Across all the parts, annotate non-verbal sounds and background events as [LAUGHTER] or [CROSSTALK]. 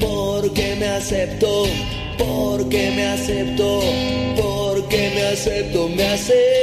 porque me acepto, porque me acepto, porque me acepto, me aceptan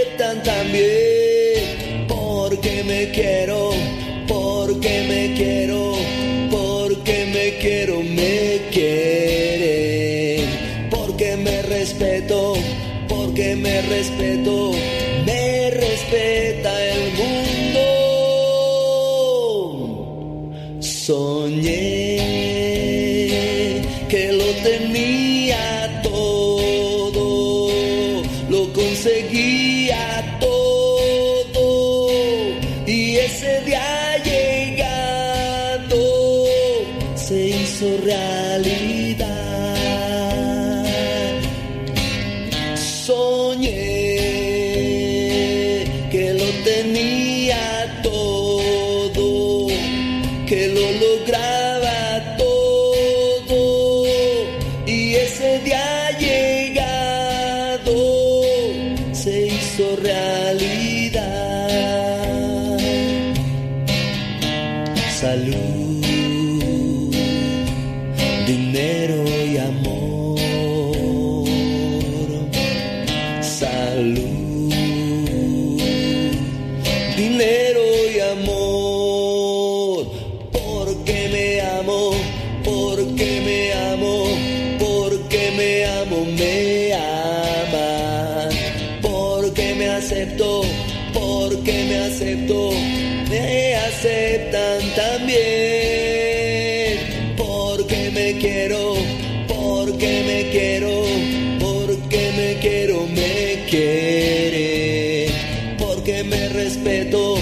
Porque me respeto,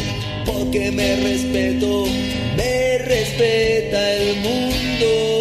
porque me respeto, me respeta el mundo.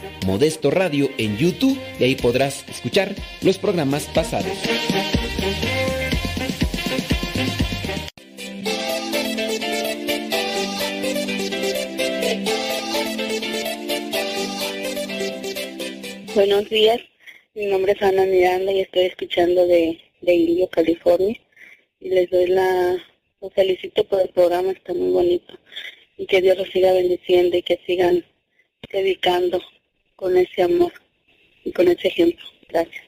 Modesto Radio en YouTube y ahí podrás escuchar los programas pasados. Buenos días, mi nombre es Ana Miranda y estoy escuchando de, de Indio, California. Y les doy la, los felicito por el programa, está muy bonito. Y que Dios los siga bendiciendo y que sigan dedicando con ese amor y con ese ejemplo. Gracias.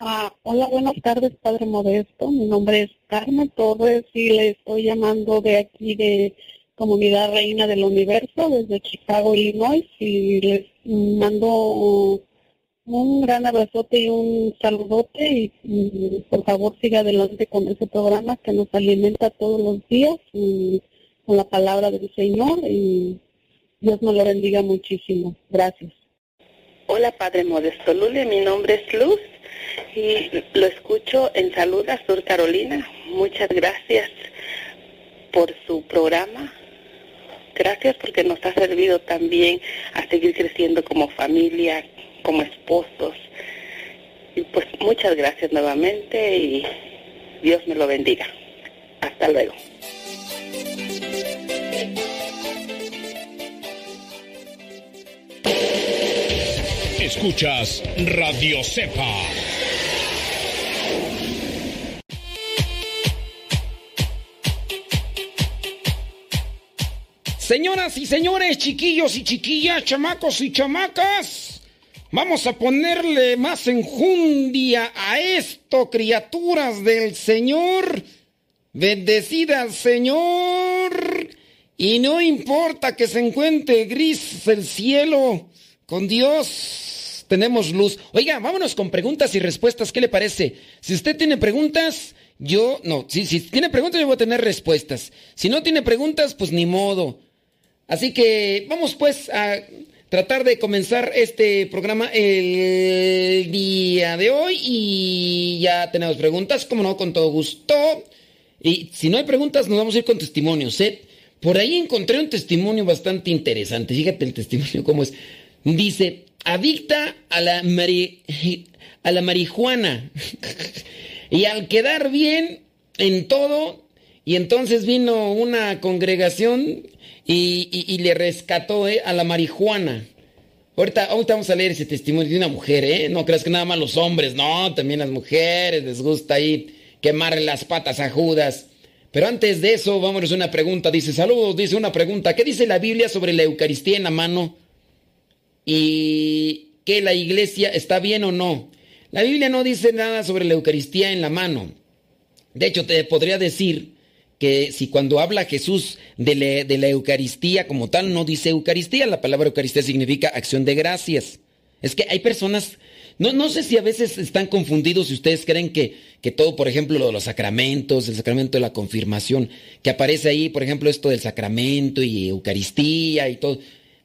Ah, hola, buenas tardes, Padre Modesto. Mi nombre es Carmen Torres y le estoy llamando de aquí de Comunidad Reina del Universo, desde Chicago, Illinois, y les mando un gran abrazote y un saludote y, y por favor siga adelante con ese programa que nos alimenta todos los días y con la palabra del Señor y Dios nos lo bendiga muchísimo. Gracias. Hola, Padre Modesto Lule, mi nombre es Luz y lo escucho en Saluda, Sur Carolina. Muchas gracias por su programa, gracias porque nos ha servido también a seguir creciendo como familia, como esposos. Y pues muchas gracias nuevamente y Dios me lo bendiga. Hasta luego. Escuchas Radio Cepa. Señoras y señores, chiquillos y chiquillas, chamacos y chamacas, vamos a ponerle más enjundia a esto, criaturas del Señor. Bendecida al Señor. Y no importa que se encuentre gris el cielo, con Dios tenemos luz. Oiga, vámonos con preguntas y respuestas. ¿Qué le parece? Si usted tiene preguntas, yo no. Si, si tiene preguntas, yo voy a tener respuestas. Si no tiene preguntas, pues ni modo. Así que vamos pues a tratar de comenzar este programa el día de hoy y ya tenemos preguntas, como no, con todo gusto. Y si no hay preguntas, nos vamos a ir con testimonios. ¿eh? Por ahí encontré un testimonio bastante interesante. Fíjate el testimonio cómo es. Dice, adicta a la, a la marihuana. [LAUGHS] y al quedar bien en todo, y entonces vino una congregación y, le rescató eh, a la marihuana. Ahorita, ahorita, vamos a leer ese testimonio de una mujer, ¿eh? No creas que nada más los hombres, no, también las mujeres les gusta ahí quemarle las patas a Judas. Pero antes de eso, vamos a una pregunta. Dice, saludos, dice una pregunta. ¿Qué dice la Biblia sobre la Eucaristía en la mano? ¿Y que la iglesia está bien o no? La Biblia no dice nada sobre la Eucaristía en la mano. De hecho, te podría decir que si cuando habla Jesús de la, Eucaristía como tal, no dice Eucaristía, la palabra Eucaristía significa acción de gracias. Es que hay personas, no, no sé si a veces están confundidos si ustedes creen que, que todo, por ejemplo, lo de los sacramentos, el sacramento de la confirmación, que aparece ahí, por ejemplo, esto del sacramento y Eucaristía y todo.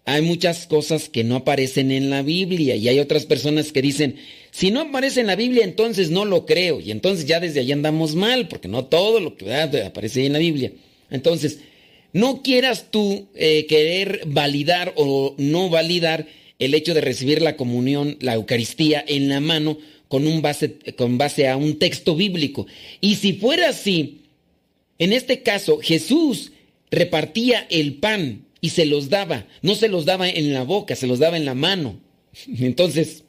Hay muchas cosas que no aparecen en la Biblia y hay otras personas que dicen, si no aparece en la Biblia, entonces no lo creo. Y entonces ya desde ahí andamos mal, porque no todo lo que aparece ahí en la Biblia. Entonces, no quieras tú eh, querer validar o no validar el hecho de recibir la comunión, la Eucaristía en la mano con, un base, con base a un texto bíblico. Y si fuera así, en este caso Jesús repartía el pan y se los daba, no se los daba en la boca, se los daba en la mano. [LAUGHS] Entonces,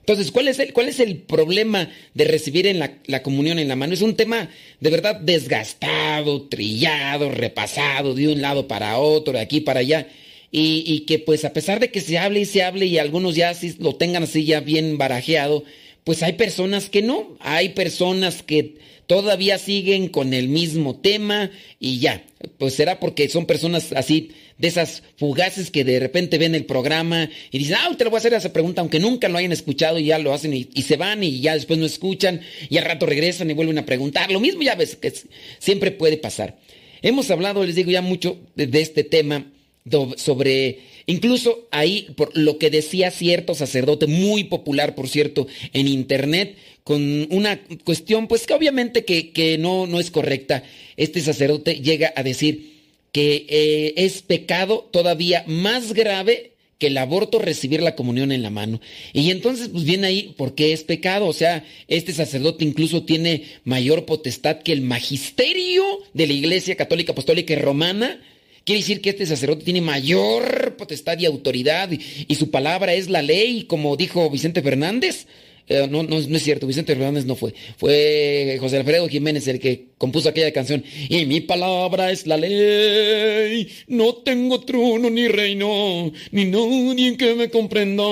entonces, ¿cuál es el, cuál es el problema de recibir en la, comunión en la mano? Es un tema de verdad desgastado, trillado, repasado de un lado para otro, de aquí para allá. Y, que pues a pesar de que se hable y se hable y algunos ya así lo tengan así ya bien barajeado, pues hay personas que no, hay personas que todavía siguen con el mismo tema y ya, pues será porque son personas así de esas fugaces que de repente ven el programa y dicen, ah, te lo voy a hacer esa pregunta, aunque nunca lo hayan escuchado y ya lo hacen y, se van y ya después no escuchan y al rato regresan y vuelven a preguntar. Lo mismo ya ves que siempre puede pasar. Hemos hablado, les digo ya mucho de, este tema sobre, incluso ahí, por lo que decía cierto sacerdote, muy popular, por cierto, en internet, con una cuestión, pues que obviamente que, que no, no es correcta. Este sacerdote llega a decir, que eh, es pecado todavía más grave que el aborto recibir la comunión en la mano. Y entonces, pues viene ahí, porque es pecado? O sea, este sacerdote incluso tiene mayor potestad que el magisterio de la Iglesia Católica Apostólica y Romana. Quiere decir que este sacerdote tiene mayor potestad y autoridad y su palabra es la ley, como dijo Vicente Fernández. Eh, no, no, es cierto, Vicente Fernández no fue. Fue José Alfredo Jiménez el que compuso aquella canción. Y mi palabra es la ley. No tengo trono ni reino, ni nadie que me comprenda.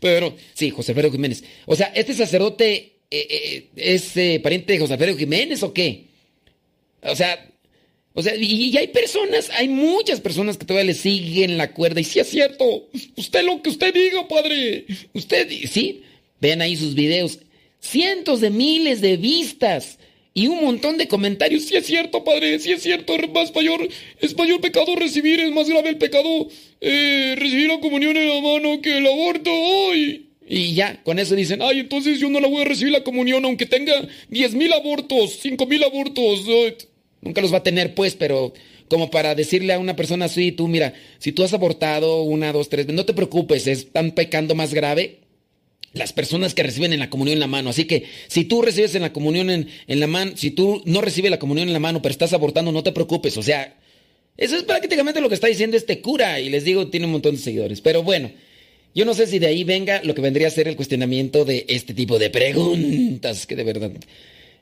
Pero sí, José Alfredo Jiménez. O sea, ¿este sacerdote eh, eh, es pariente de José Alfredo Jiménez o qué? O sea, o sea, y, hay personas, hay muchas personas que todavía le siguen la cuerda. Y sí es cierto, usted lo que usted diga, padre. Usted, sí. Vean ahí sus videos. Cientos de miles de vistas y un montón de comentarios. Sí es cierto, padre, sí es cierto. Más mayor, es mayor pecado recibir, es más grave el pecado eh, recibir la comunión en la mano que el aborto. ¡Ay! Y ya, con eso dicen, ay, entonces yo no la voy a recibir la comunión aunque tenga diez mil abortos, cinco mil abortos. Nunca los va a tener, pues, pero como para decirle a una persona así, tú mira, si tú has abortado una, dos, tres, no te preocupes, están pecando más grave las personas que reciben en la comunión en la mano. Así que si tú recibes en la comunión en, en la mano, si tú no recibes la comunión en la mano, pero estás abortando, no te preocupes. O sea, eso es prácticamente lo que está diciendo este cura. Y les digo, tiene un montón de seguidores. Pero bueno, yo no sé si de ahí venga lo que vendría a ser el cuestionamiento de este tipo de preguntas, que de verdad.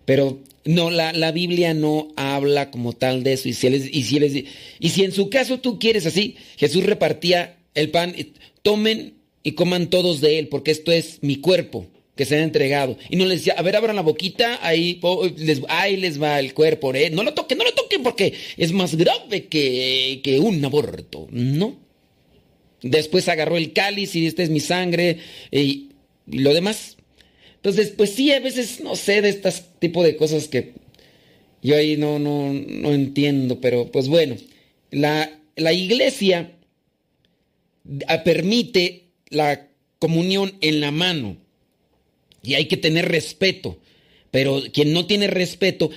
Pero no, la, la Biblia no habla como tal de eso. Y si, y, si y si en su caso tú quieres así, Jesús repartía el pan, tomen y coman todos de él, porque esto es mi cuerpo que se ha entregado. Y no les decía, a ver, abran la boquita, ahí les, ahí les va el cuerpo. ¿eh? No lo toquen, no lo toquen porque es más grave que, que un aborto. No. Después agarró el cáliz y esta es mi sangre y, lo demás. Entonces, pues sí, a veces no sé de este tipo de cosas que yo ahí no, no, no entiendo, pero pues bueno, la, la iglesia permite la comunión en la mano y hay que tener respeto. Pero quien no tiene respeto,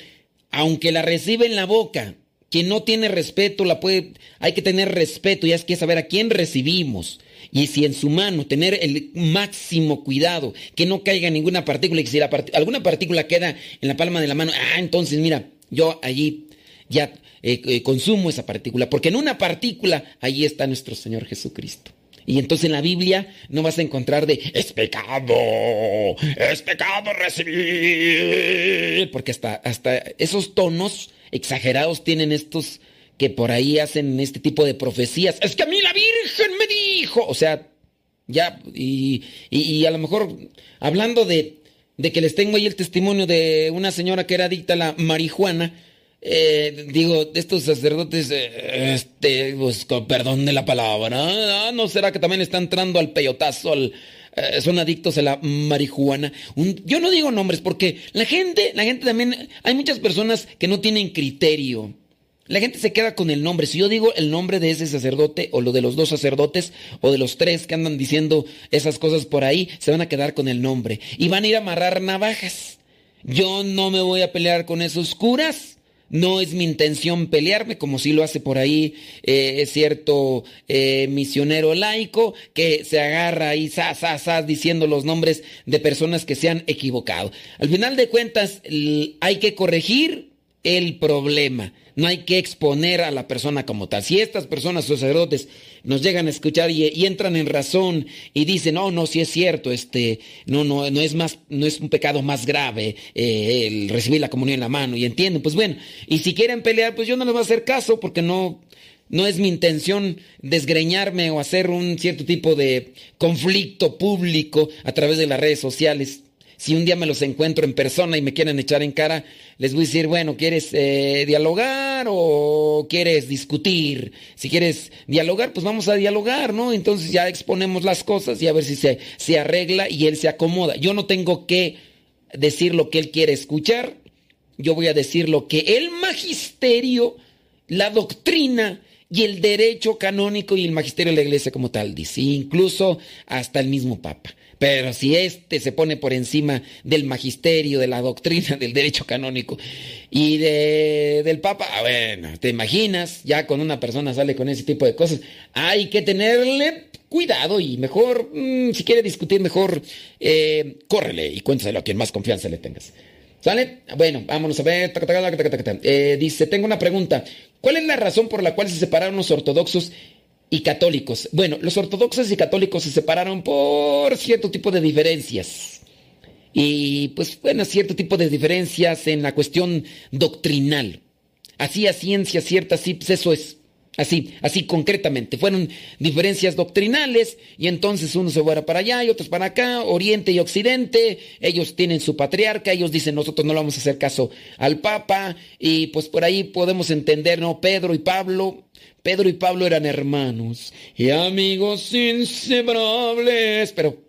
aunque la recibe en la boca, quien no tiene respeto, la puede, hay que tener respeto y hay que saber a quién recibimos. Y si en su mano tener el máximo cuidado, que no caiga ninguna partícula, y si alguna partícula queda en la palma de la mano, ah, entonces mira, yo allí ya eh, eh, consumo esa partícula, porque en una partícula allí está nuestro Señor Jesucristo. Y entonces en la Biblia no vas a encontrar de es pecado, es pecado recibir. Porque hasta, hasta esos tonos exagerados tienen estos que por ahí hacen este tipo de profecías. Es que a mí la Virgen me dijo. O sea, ya, y, y, a lo mejor hablando de, de que les tengo ahí el testimonio de una señora que era adicta a la marihuana eh, digo, estos sacerdotes, eh, este, pues, perdón de la palabra, ¿no? será que también están entrando al peyotazo, eh, son adictos a la marihuana? yo no digo nombres porque la gente, la gente también, hay muchas personas que no tienen criterio. La gente se queda con el nombre. Si yo digo el nombre de ese sacerdote o lo de los dos sacerdotes o de los tres que andan diciendo esas cosas por ahí, se van a quedar con el nombre y van a ir a amarrar navajas. Yo no me voy a pelear con esos curas. No es mi intención pelearme, como si lo hace por ahí eh, cierto eh, misionero laico que se agarra ahí, sa, sa, diciendo los nombres de personas que se han equivocado. Al final de cuentas, hay que corregir el problema. No hay que exponer a la persona como tal. Si estas personas, sacerdotes, nos llegan a escuchar y, entran en razón y dicen, no, no, si es cierto, este, no, no, no es más, no es un pecado más grave eh, el recibir la comunión en la mano y entienden, pues bueno, y si quieren pelear, pues yo no les voy a hacer caso porque no, no es mi intención desgreñarme o hacer un cierto tipo de conflicto público a través de las redes sociales. Si un día me los encuentro en persona y me quieren echar en cara, les voy a decir, bueno, ¿quieres eh, dialogar o quieres discutir? Si quieres dialogar, pues vamos a dialogar, ¿no? Entonces ya exponemos las cosas y a ver si se, se arregla y él se acomoda. Yo no tengo que decir lo que él quiere escuchar, yo voy a decir lo que el magisterio, la doctrina y el derecho canónico y el magisterio de la iglesia como tal dice, incluso hasta el mismo Papa. Pero si éste se pone por encima del magisterio, de la doctrina, del derecho canónico y de, del Papa, ah, bueno, te imaginas, ya con una persona sale con ese tipo de cosas, hay que tenerle cuidado y mejor, mm, si quiere discutir, mejor eh, córrele y cuéntaselo a quien más confianza le tengas. ¿Sale? Bueno, vámonos a ver. Eh, dice, tengo una pregunta. ¿Cuál es la razón por la cual se separaron los ortodoxos y católicos. Bueno, los ortodoxos y católicos se separaron por cierto tipo de diferencias. Y pues bueno, cierto tipo de diferencias en la cuestión doctrinal. Así a ciencia cierta, sí, pues eso es. Así, así concretamente. Fueron diferencias doctrinales y entonces uno se fuera para allá y otros para acá, Oriente y Occidente. Ellos tienen su patriarca, ellos dicen nosotros no le vamos a hacer caso al Papa y pues por ahí podemos entender, ¿no? Pedro y Pablo Pedro y Pablo eran hermanos y amigos inseparables, pero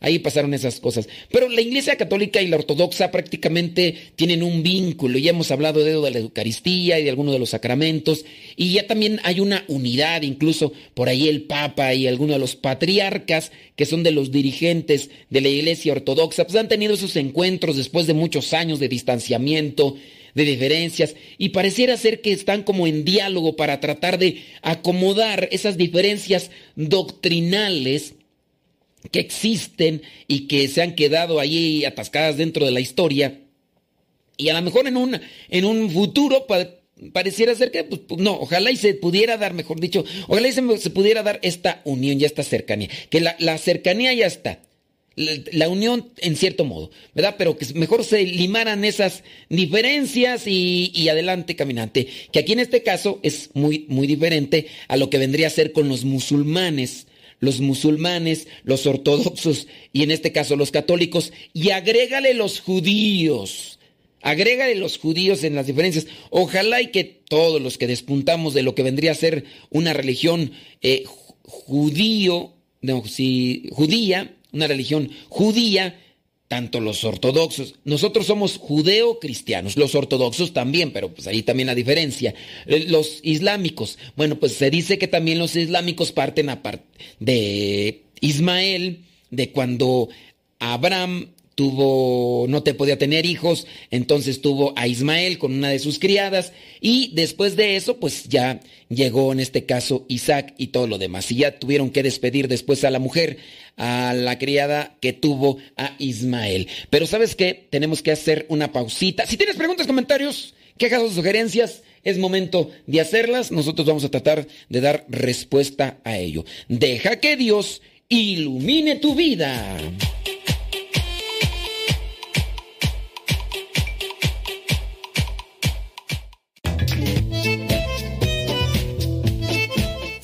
ahí pasaron esas cosas. Pero la Iglesia Católica y la Ortodoxa prácticamente tienen un vínculo, ya hemos hablado de, de la Eucaristía y de algunos de los sacramentos, y ya también hay una unidad, incluso por ahí el Papa y algunos de los patriarcas, que son de los dirigentes de la Iglesia Ortodoxa, pues han tenido esos encuentros después de muchos años de distanciamiento de diferencias y pareciera ser que están como en diálogo para tratar de acomodar esas diferencias doctrinales que existen y que se han quedado ahí atascadas dentro de la historia. Y a lo mejor en un, en un futuro pareciera ser que, pues, no, ojalá y se pudiera dar, mejor dicho, ojalá y se, pudiera dar esta unión y esta cercanía. Que la, la cercanía ya está la, unión en cierto modo, ¿verdad? Pero que mejor se limaran esas diferencias y, adelante caminante. Que aquí en este caso es muy, muy diferente a lo que vendría a ser con los musulmanes. Los musulmanes, los ortodoxos y en este caso los católicos. Y agrégale los judíos. Agrégale los judíos en las diferencias. Ojalá y que todos los que despuntamos de lo que vendría a ser una religión eh, judío, no, judía, una religión judía, tanto los ortodoxos, nosotros somos judeo-cristianos, los ortodoxos también, pero pues ahí también la diferencia. Eh, los islámicos, bueno, pues se dice que también los islámicos parten de Ismael, de cuando Abraham tuvo, no te podía tener hijos, entonces tuvo a Ismael con una de sus criadas y después de eso pues ya llegó en este caso Isaac y todo lo demás. Y ya tuvieron que despedir después a la mujer, a la criada que tuvo a Ismael. Pero sabes qué, tenemos que hacer una pausita. Si tienes preguntas, comentarios, quejas o sugerencias, es momento de hacerlas. Nosotros vamos a tratar de dar respuesta a ello. Deja que Dios ilumine tu vida.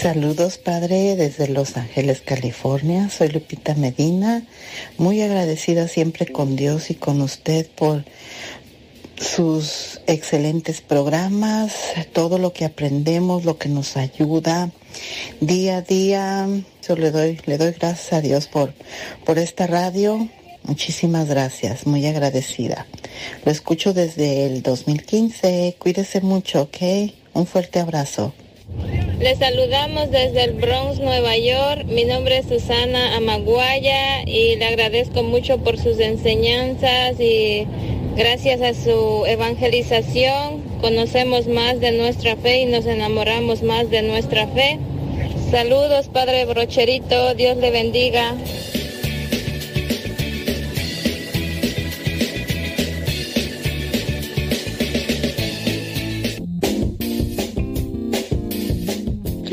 Saludos, Padre, desde Los Ángeles, California. Soy Lupita Medina, muy agradecida siempre con Dios y con usted por sus excelentes programas, todo lo que aprendemos, lo que nos ayuda día a día. Yo le doy, le doy gracias a Dios por, por esta radio. Muchísimas gracias, muy agradecida. Lo escucho desde el 2015. Cuídese mucho, ¿ok? Un fuerte abrazo. Les saludamos desde el Bronx, Nueva York. Mi nombre es Susana Amaguaya y le agradezco mucho por sus enseñanzas y gracias a su evangelización conocemos más de nuestra fe y nos enamoramos más de nuestra fe. Saludos, Padre Brocherito. Dios le bendiga.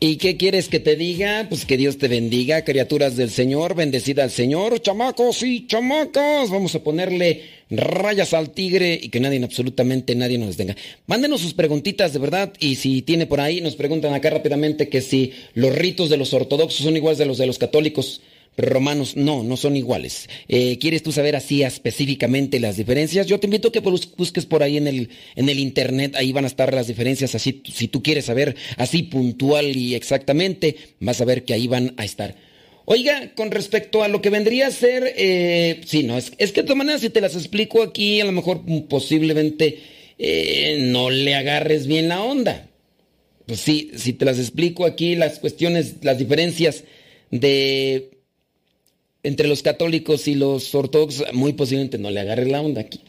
¿Y qué quieres que te diga? Pues que Dios te bendiga, criaturas del Señor, bendecida al Señor, chamacos y chamacas. Vamos a ponerle rayas al tigre y que nadie, absolutamente nadie nos detenga. Mándenos sus preguntitas de verdad y si tiene por ahí, nos preguntan acá rápidamente que si los ritos de los ortodoxos son iguales de los de los católicos romanos no, no son iguales. Eh, ¿Quieres tú saber así específicamente las diferencias? Yo te invito a que busques por ahí en el, en el internet, ahí van a estar las diferencias, así si tú quieres saber así puntual y exactamente, vas a ver que ahí van a estar. Oiga, con respecto a lo que vendría a ser, eh, sí, no, es, es, que de todas maneras si te las explico aquí, a lo mejor posiblemente eh, no le agarres bien la onda. Pues sí, si te las explico aquí, las cuestiones, las diferencias de entre los católicos y los ortodoxos, muy posiblemente no le agarres la onda aquí.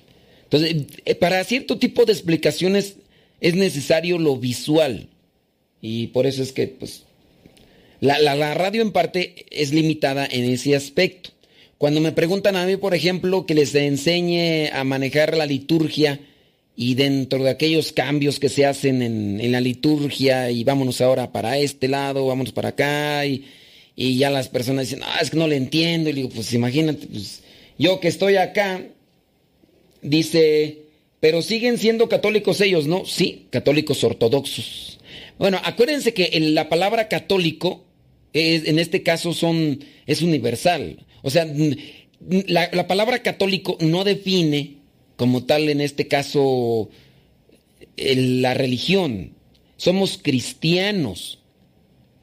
Entonces, eh, para cierto tipo de explicaciones es necesario lo visual. Y por eso es que, pues, la, radio en parte es limitada en ese aspecto. Cuando me preguntan a mí, por ejemplo, que les enseñe a manejar la liturgia y dentro de aquellos cambios que se hacen en, la liturgia y vámonos ahora para este lado, vámonos para acá y, ya las personas dicen, ah, es que no le entiendo. Y digo, pues imagínate, pues yo que estoy acá, dice, pero siguen siendo católicos ellos, ¿no? Sí, católicos ortodoxos. Bueno, acuérdense que la palabra católico en este caso son, es universal. O sea, la, la, palabra católico no define como tal en este caso la religión. Somos cristianos.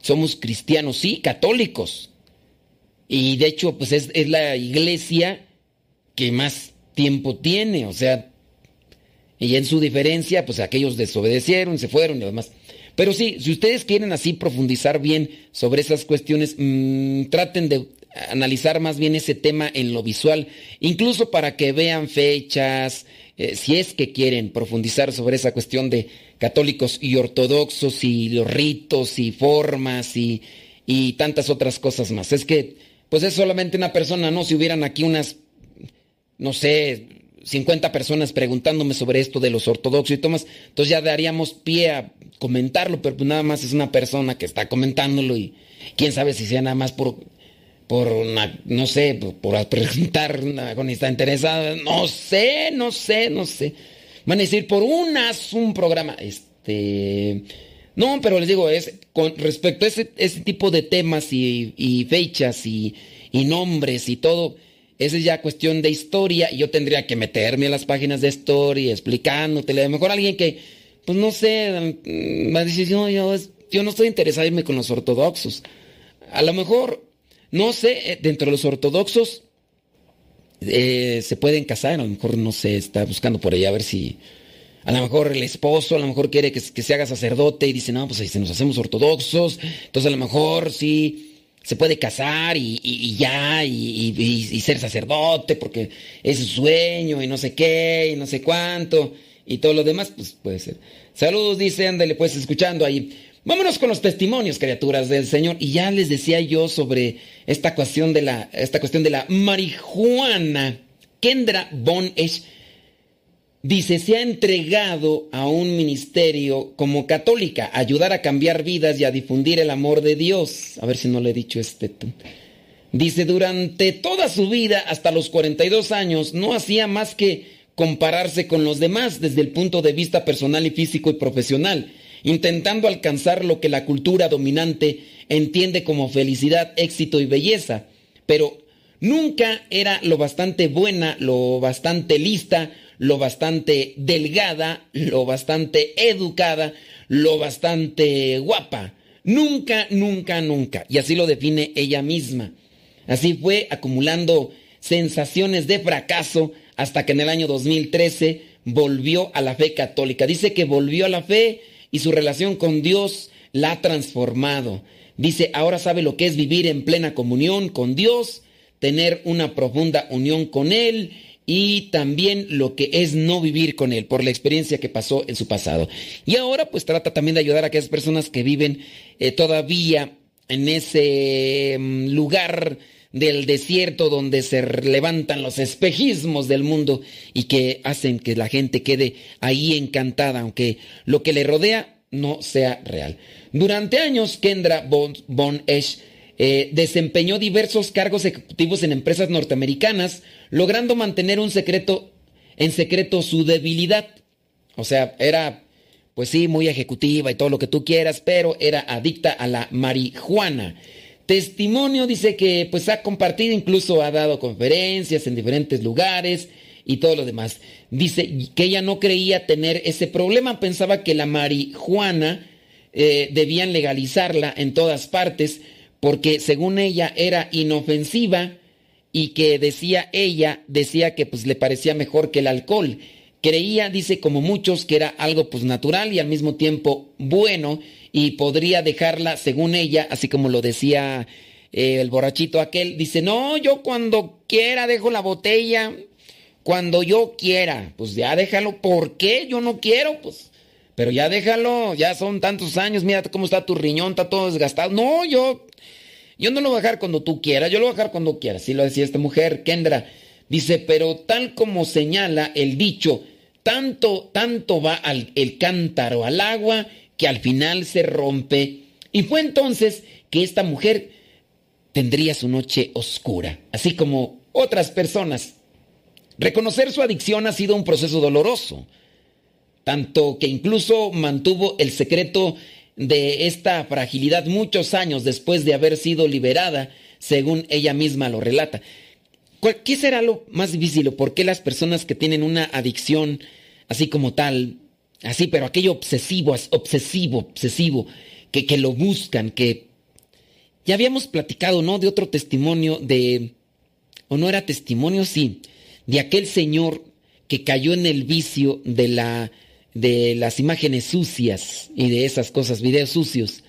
Somos cristianos, sí, católicos. Y de hecho, pues es, la iglesia que más tiempo tiene. O sea, y en su diferencia, pues aquellos desobedecieron, se fueron y demás. Pero sí, si ustedes quieren así profundizar bien sobre esas cuestiones, mmm, traten de analizar más bien ese tema en lo visual, incluso para que vean fechas, eh, si es que quieren profundizar sobre esa cuestión de católicos y ortodoxos y los ritos y formas y, y tantas otras cosas más. Es que, pues es solamente una persona, ¿no? Si hubieran aquí unas, no sé, 50 personas preguntándome sobre esto de los ortodoxos y tomas, entonces ya daríamos pie a comentarlo, pero pues nada más es una persona que está comentándolo y quién sabe si sea nada más por, por una, no sé, por, preguntar con está interesada, no sé, no sé, no sé. Van a decir por unas un programa, este... No, pero les digo, es con respecto a ese, ese tipo de temas y, fechas y, nombres y todo, esa es ya cuestión de historia yo tendría que meterme a las páginas de historia explicándote. A lo mejor alguien que, pues no sé, mm, va a decir, no, yo, yo no estoy interesado en irme con los ortodoxos. A lo mejor, no sé, eh, dentro de los ortodoxos eh, se pueden casar, a lo mejor, no sé, está buscando por ahí a ver si... A lo mejor el esposo, a lo mejor quiere que, se haga sacerdote y dice, no, pues si nos hacemos ortodoxos, entonces a lo mejor sí se puede casar y, ya, y, ser sacerdote, porque es su sueño, y no sé qué, y no sé cuánto, y todo lo demás, pues puede ser. Saludos, dice, ándale, pues escuchando ahí. Vámonos con los testimonios, criaturas del Señor. Y ya les decía yo sobre esta cuestión de la, cuestión de la marihuana. Kendra Von Esch Dice, se ha entregado a un ministerio como católica, ayudar a cambiar vidas y a difundir el amor de Dios. A ver si no le he dicho este. Dice, durante toda su vida, hasta los 42 años, no hacía más que compararse con los demás desde el punto de vista personal y físico y profesional, intentando alcanzar lo que la cultura dominante entiende como felicidad, éxito y belleza. Pero nunca era lo bastante buena, lo bastante lista, lo bastante delgada, lo bastante educada, lo bastante guapa. Nunca, nunca, nunca. Y así lo define ella misma. Así fue acumulando sensaciones de fracaso hasta que en el año 2013 volvió a la fe católica. Dice que volvió a la fe y su relación con Dios la ha transformado. Dice, ahora sabe lo que es vivir en plena comunión con Dios, tener una profunda unión con Él y también lo que es no vivir con él por la experiencia que pasó en su pasado. Y ahora pues trata también de ayudar a aquellas personas que viven eh, todavía en ese mm, lugar del desierto donde se levantan los espejismos del mundo y que hacen que la gente quede ahí encantada, aunque lo que le rodea no sea real. Durante años, Kendra Von, Esch eh, desempeñó diversos cargos ejecutivos en empresas norteamericanas, logrando mantener un secreto, en secreto su debilidad. O sea, era, pues sí, muy ejecutiva y todo lo que tú quieras, pero era adicta a la marihuana. Testimonio dice que pues ha compartido, incluso ha dado conferencias en diferentes lugares y todo lo demás. Dice que ella no creía tener ese problema, pensaba que la marihuana eh, debían legalizarla en todas partes porque según ella era inofensiva y que decía ella, decía que pues le parecía mejor que el alcohol. Creía, dice como muchos, que era algo pues natural y al mismo tiempo bueno y podría dejarla, según ella, así como lo decía eh, el borrachito aquel, dice, no, yo cuando quiera dejo la botella, cuando yo quiera, pues ya déjalo, ¿por qué? Yo no quiero, pues, pero ya déjalo, ya son tantos años, mira cómo está tu riñón, está todo desgastado. No, yo, yo no lo voy a dejar cuando tú quieras, yo lo voy a dejar cuando quieras, así lo decía esta mujer, Kendra. Dice, pero tal como señala el dicho, tanto, tanto va al, el cántaro al agua que al final se rompe. Y fue entonces que esta mujer tendría su noche oscura, así como otras personas. Reconocer su adicción ha sido un proceso doloroso, tanto que incluso mantuvo el secreto de esta fragilidad muchos años después de haber sido liberada, según ella misma lo relata. ¿Qué será lo más difícil o por qué las personas que tienen una adicción así como tal, así, pero aquello obsesivo, obsesivo, obsesivo, que, que lo buscan, que ya habíamos platicado, ¿no? De otro testimonio de, o no era testimonio, sí, de aquel señor que cayó en el vicio de la de las imágenes sucias y de esas cosas, videos sucios,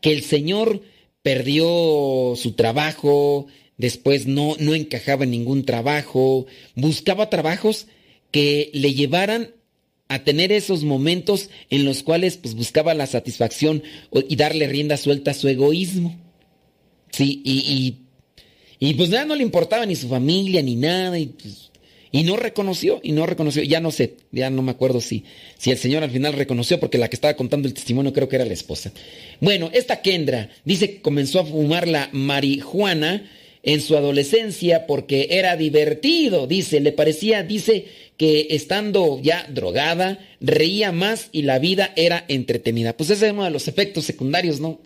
que el señor perdió su trabajo, después no, no encajaba en ningún trabajo, buscaba trabajos que le llevaran a tener esos momentos en los cuales pues, buscaba la satisfacción y darle rienda suelta a su egoísmo. Sí, y, y, pues nada, no le importaba ni su familia ni nada, y, pues, y no reconoció, y no reconoció, ya no sé, ya no me acuerdo si, si el señor al final reconoció, porque la que estaba contando el testimonio creo que era la esposa. Bueno, esta Kendra dice que comenzó a fumar la marihuana en su adolescencia porque era divertido, dice, le parecía, dice que estando ya drogada, reía más y la vida era entretenida. Pues ese es uno de los efectos secundarios, ¿no?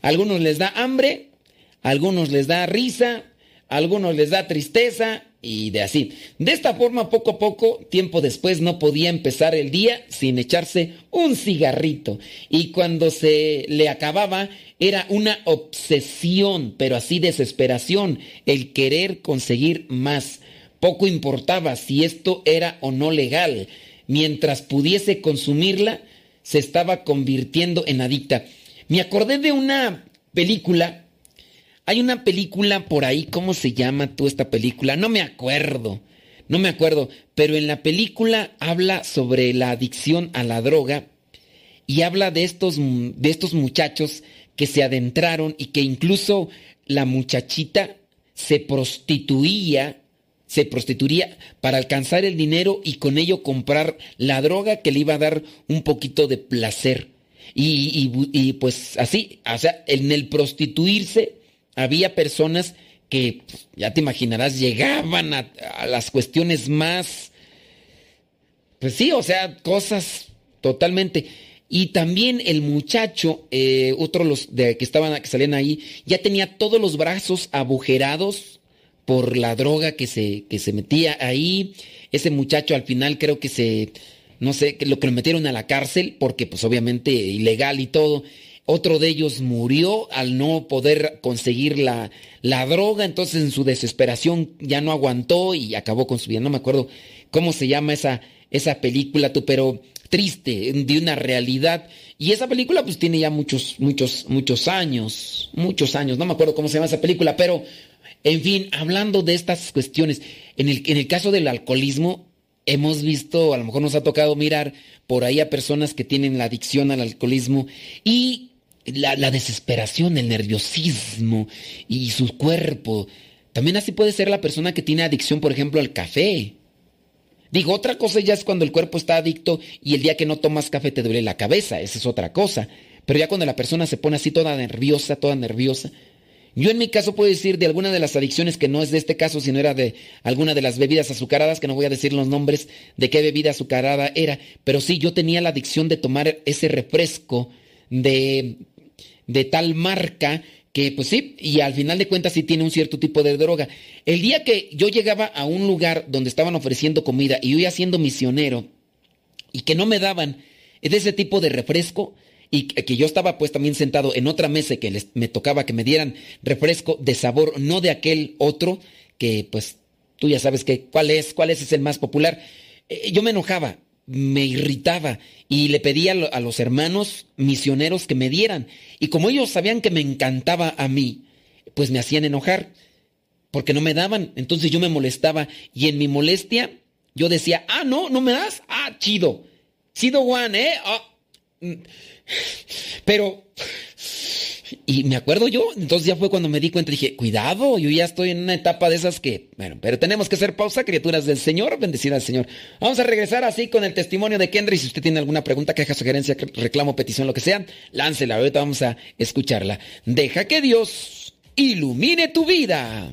A algunos les da hambre, a algunos les da risa, a algunos les da tristeza y de así. De esta forma, poco a poco, tiempo después, no podía empezar el día sin echarse un cigarrito. Y cuando se le acababa, era una obsesión, pero así desesperación, el querer conseguir más. Poco importaba si esto era o no legal. Mientras pudiese consumirla, se estaba convirtiendo en adicta. Me acordé de una película hay una película por ahí, ¿cómo se llama tú esta película? No me acuerdo, no me acuerdo, pero en la película habla sobre la adicción a la droga y habla de estos, de estos muchachos que se adentraron y que incluso la muchachita se prostituía, se prostituiría para alcanzar el dinero y con ello comprar la droga que le iba a dar un poquito de placer. Y, y pues así, o sea, en el prostituirse había personas que, pues, ya te imaginarás, llegaban a, las cuestiones más, pues sí, o sea, cosas totalmente. Y también el muchacho, eh, otro los de que estaban, que salían ahí, ya tenía todos los brazos agujerados por la droga que se, que se metía ahí. Ese muchacho al final creo que se, no sé, que lo que lo metieron a la cárcel, porque pues obviamente ilegal y todo. Otro de ellos murió al no poder conseguir la, la droga, entonces en su desesperación ya no aguantó y acabó con su vida. No me acuerdo cómo se llama esa, esa película, tú, pero triste, de una realidad. Y esa película pues tiene ya muchos, muchos, muchos años, muchos años, no me acuerdo cómo se llama esa película, pero en fin, hablando de estas cuestiones, en el, caso del alcoholismo, hemos visto, a lo mejor nos ha tocado mirar por ahí a personas que tienen la adicción al alcoholismo y la, desesperación, el nerviosismo y su cuerpo. También así puede ser la persona que tiene adicción, por ejemplo, al café. Digo, otra cosa ya es cuando el cuerpo está adicto y el día que no tomas café te duele la cabeza, esa es otra cosa. Pero ya cuando la persona se pone así toda nerviosa, toda nerviosa. Yo en mi caso puedo decir de alguna de las adicciones que no es de este caso, sino era de alguna de las bebidas azucaradas, que no voy a decir los nombres de qué bebida azucarada era, pero sí, yo tenía la adicción de tomar ese refresco de de tal marca que pues sí, y al final de cuentas sí tiene un cierto tipo de droga. El día que yo llegaba a un lugar donde estaban ofreciendo comida y yo iba siendo misionero y que no me daban de ese tipo de refresco, y que yo estaba pues también sentado en otra mesa que les, me tocaba que me dieran refresco de sabor, no de aquel otro que pues tú ya sabes que cuál es, cuál es, es el más popular. Eh, yo me enojaba, me irritaba y le pedía a los hermanos misioneros que me dieran. Y como ellos sabían que me encantaba a mí, pues me hacían enojar porque no me daban. Entonces yo me molestaba y en mi molestia yo decía, ah, no, no me das, ah, chido, chido Juan, ¿eh? Ah. Pero, y me acuerdo yo, entonces ya fue cuando me di cuenta, dije, cuidado, yo ya estoy en una etapa de esas que, bueno, pero tenemos que hacer pausa, criaturas del Señor, bendecida al Señor. Vamos a regresar así con el testimonio de Kendra y si usted tiene alguna pregunta, queja, sugerencia, reclamo, petición, lo que sea, láncela, ahorita vamos a escucharla. Deja que Dios ilumine tu vida.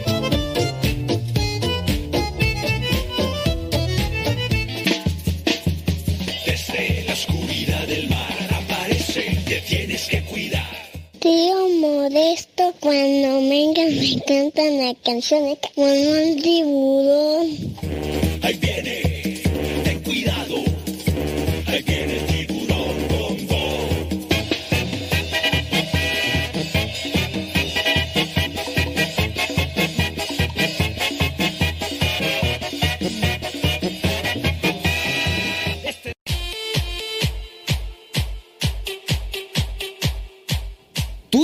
Tío Modesto, cuando vengan me cantan la canción como el tiburón. Ahí viene,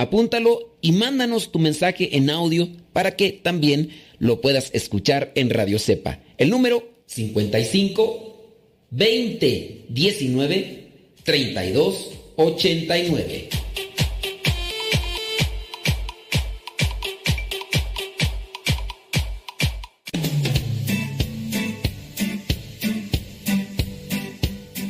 apúntalo y mándanos tu mensaje en audio para que también lo puedas escuchar en Radio Cepa. El número 55 20 19 32 89.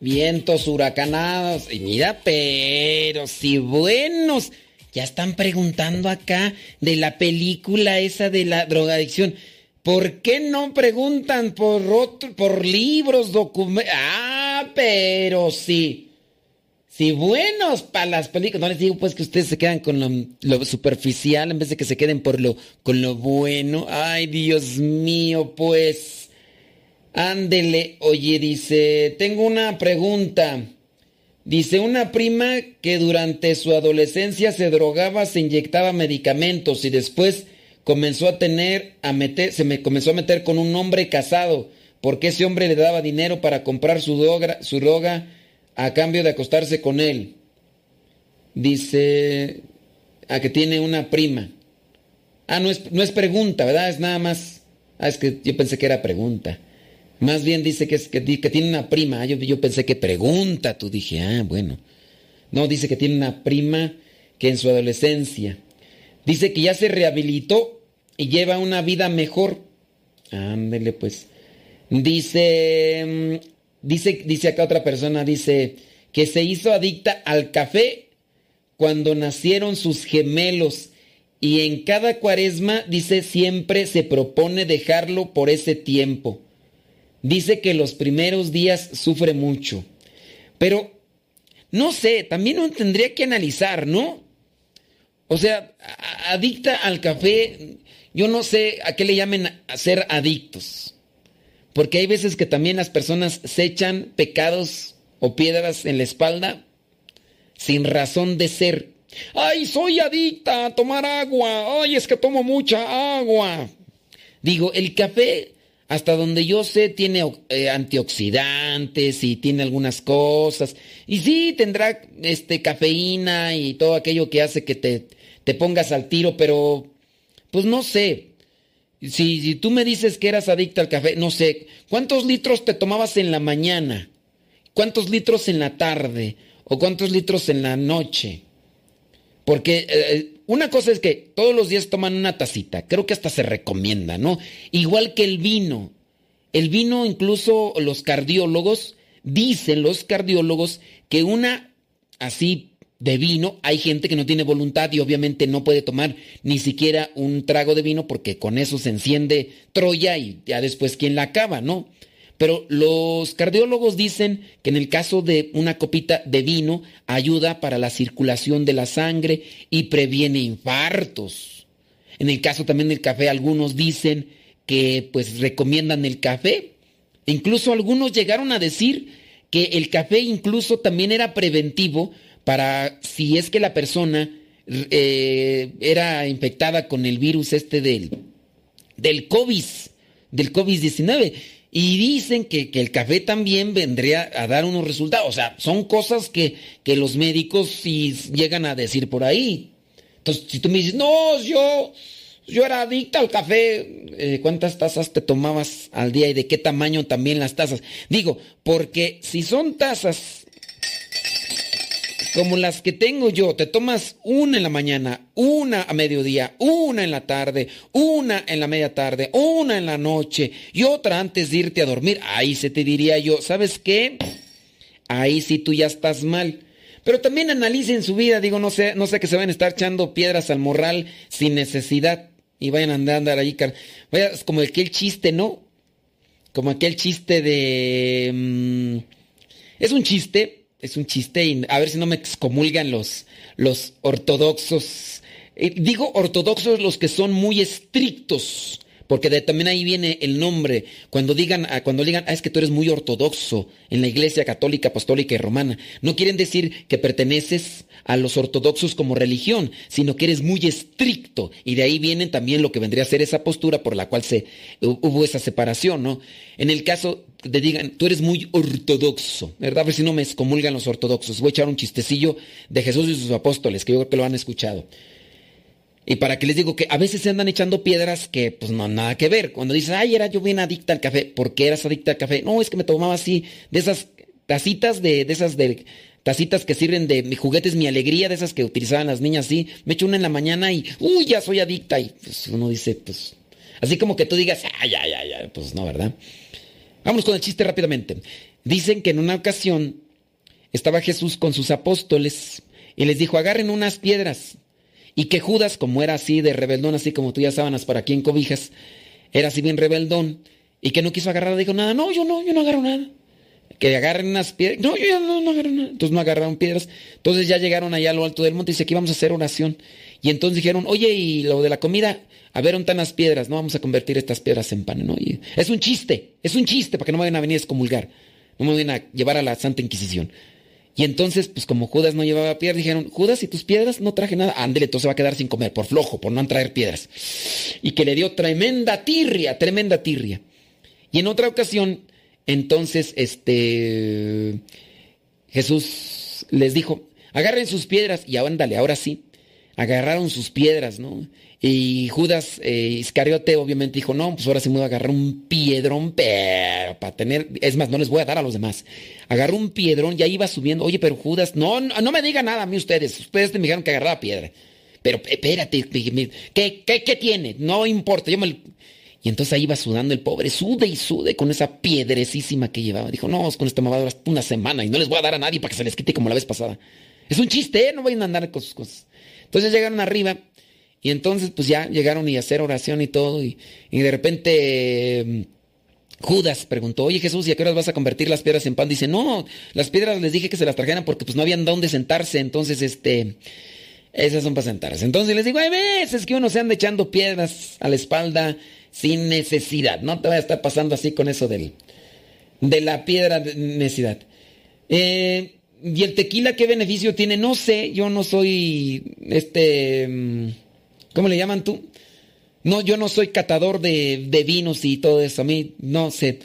Vientos huracanados. Y mira, pero si buenos. Ya están preguntando acá de la película esa de la drogadicción. ¿Por qué no preguntan por otro, por libros, documentos? Ah, pero sí. Sí, buenos para las películas. No les digo pues que ustedes se quedan con lo, lo, superficial en vez de que se queden por lo, con lo bueno. Ay, Dios mío, pues. Ándele, oye, dice, tengo una pregunta. Dice, una prima que durante su adolescencia se drogaba, se inyectaba medicamentos y después comenzó a tener, a meter, se me comenzó a meter con un hombre casado, porque ese hombre le daba dinero para comprar su droga, su droga a cambio de acostarse con él. Dice, a que tiene una prima. Ah, no es, no es pregunta, ¿verdad? Es nada más. Ah, es que yo pensé que era pregunta. Más bien dice que, tiene una prima. Yo, yo pensé que pregunta. Tú dije, ah, bueno. No, dice que tiene una prima que en su adolescencia. Dice que ya se rehabilitó y lleva una vida mejor. Ándele, pues. Dice, dice, dice acá otra persona, dice que se hizo adicta al café cuando nacieron sus gemelos y en cada cuaresma, dice, siempre se propone dejarlo por ese tiempo. Dice que los primeros días sufre mucho. Pero, no sé, también uno tendría que analizar, ¿no? O sea, adicta al café, yo no sé a qué le llamen a ser adictos. Porque hay veces que también las personas se echan pecados o piedras en la espalda sin razón de ser. Ay, soy adicta a tomar agua. Ay, es que tomo mucha agua. Digo, el café, hasta donde yo sé, tiene eh, antioxidantes y tiene algunas cosas. Y sí, tendrá este, cafeína y todo aquello que hace que te, te pongas al tiro, pero pues no sé. Si, si tú me dices que eras adicta al café, no sé, ¿cuántos litros te tomabas en la mañana? ¿Cuántos litros en la tarde? ¿O cuántos litros en la noche? Porque eh, una cosa es que todos los días toman una tacita, creo que hasta se recomienda, ¿no? Igual que el vino. El vino, incluso los cardiólogos, dicen los cardiólogos que una así de vino, hay gente que no tiene voluntad y obviamente no puede tomar ni siquiera un trago de vino porque con eso se enciende Troya y ya después quién la acaba, ¿no? Pero los cardiólogos dicen que en el caso de una copita de vino ayuda para la circulación de la sangre y previene infartos. En el caso también del café, algunos dicen que pues recomiendan el café. Incluso algunos llegaron a decir que el café incluso también era preventivo para si es que la persona eh, era infectada con el virus este del, del COVID, del COVID-19. Y dicen que, el café también vendría a dar unos resultados. O sea, son cosas que, los médicos sí llegan a decir por ahí. Entonces, si tú me dices, no, yo, yo era adicta al café, eh, ¿cuántas tazas te tomabas al día y de qué tamaño también las tazas? Digo, porque si son tazas como las que tengo yo, te tomas una en la mañana, una a mediodía, una en la tarde, una en la media tarde, una en la noche y otra antes de irte a dormir, ahí se te diría yo, ¿sabes qué? Ahí sí tú ya estás mal. Pero también analicen su vida, digo, no sé, no sé que se van a estar echando piedras al morral sin necesidad y vayan a andar, andar ahí. Vaya, es como aquel chiste, ¿no? Como aquel chiste de... Mm, es un chiste, es un chiste y a ver si no me excomulgan los, los ortodoxos. Eh, digo ortodoxos los que son muy estrictos porque de, también ahí viene el nombre. Cuando digan, ah, cuando digan, ah, es que tú eres muy ortodoxo en la iglesia católica, apostólica y romana, no quieren decir que perteneces a los ortodoxos como religión, sino que eres muy estricto. Y de ahí viene también lo que vendría a ser esa postura por la cual se, hubo esa separación, ¿no? En el caso de digan, tú eres muy ortodoxo, ¿verdad? A ver si no me excomulgan los ortodoxos. Voy a echar un chistecillo de Jesús y sus apóstoles, que yo creo que lo han escuchado. Y para que les digo que a veces se andan echando piedras que pues no nada que ver. Cuando dices, ay, era yo bien adicta al café. ¿Por qué eras adicta al café? No, es que me tomaba así, de esas tacitas, de, de esas de tacitas que sirven de mi juguetes, mi alegría, de esas que utilizaban las niñas así. Me echo una en la mañana y, uy, ya soy adicta. Y pues uno dice, pues, así como que tú digas, ay, ay, ay, ay, pues no, ¿verdad? Vamos con el chiste rápidamente. Dicen que en una ocasión estaba Jesús con sus apóstoles y les dijo, agarren unas piedras y que Judas, como era así de rebeldón, así como tú ya sábanas para aquí en cobijas, era así bien rebeldón, y que no quiso agarrar, dijo nada, no, yo no, yo no agarro nada. Que agarren unas piedras, no, yo ya no, no agarro nada. Entonces no agarraron piedras. Entonces ya llegaron allá a lo alto del monte y dice, aquí vamos a hacer oración. Y entonces dijeron, oye, y lo de la comida, a ver, ¿dónde las piedras? No vamos a convertir estas piedras en pan, ¿no? Es un chiste, es un chiste para que no me vayan a venir a excomulgar. No me vayan a llevar a la Santa Inquisición. Y entonces, pues como Judas no llevaba piedras, dijeron, Judas, ¿y tus piedras? No traje nada. Ándele, entonces va a quedar sin comer, por flojo, por no traer piedras. Y que le dio tremenda tirria, tremenda tirria. Y en otra ocasión, entonces, este, Jesús les dijo, agarren sus piedras y ándale, ahora sí. Agarraron sus piedras, ¿no? Y Judas eh, Iscariote obviamente dijo, no, pues ahora sí me voy a agarrar un piedrón, pero para tener, es más, no les voy a dar a los demás. Agarró un piedrón, ya iba subiendo, oye, pero Judas, no, no, me digan nada a mí ustedes, ustedes me dijeron que agarraba piedra. Pero espérate, ¿qué, qué, qué tiene? No importa, yo me... Y entonces ahí iba sudando el pobre, sude y sude con esa piedrecísima que llevaba. Dijo, no, con esto me va a durar una semana y no les voy a dar a nadie para que se les quite como la vez pasada. Es un chiste, ¿eh? No vayan a andar con sus cosas. Entonces llegaron arriba Y entonces pues ya llegaron y a hacer oración y todo. Y, y de repente mm, Judas preguntó, oye Jesús, ¿y a qué horas vas a convertir las piedras en pan? Dice, no, las piedras les dije que se las trajeran porque pues no habían dónde sentarse. Entonces, este, esas son para sentarse. Entonces les digo, hay veces que uno se anda echando piedras a la espalda sin necesidad. No te vaya a estar pasando así con eso del, de la piedra de necesidad. Eh, ¿Y el tequila qué beneficio tiene? No sé, yo no soy este... ¿Cómo le llaman tú? No, yo no soy catador de, de vinos y todo eso. A mí no sé.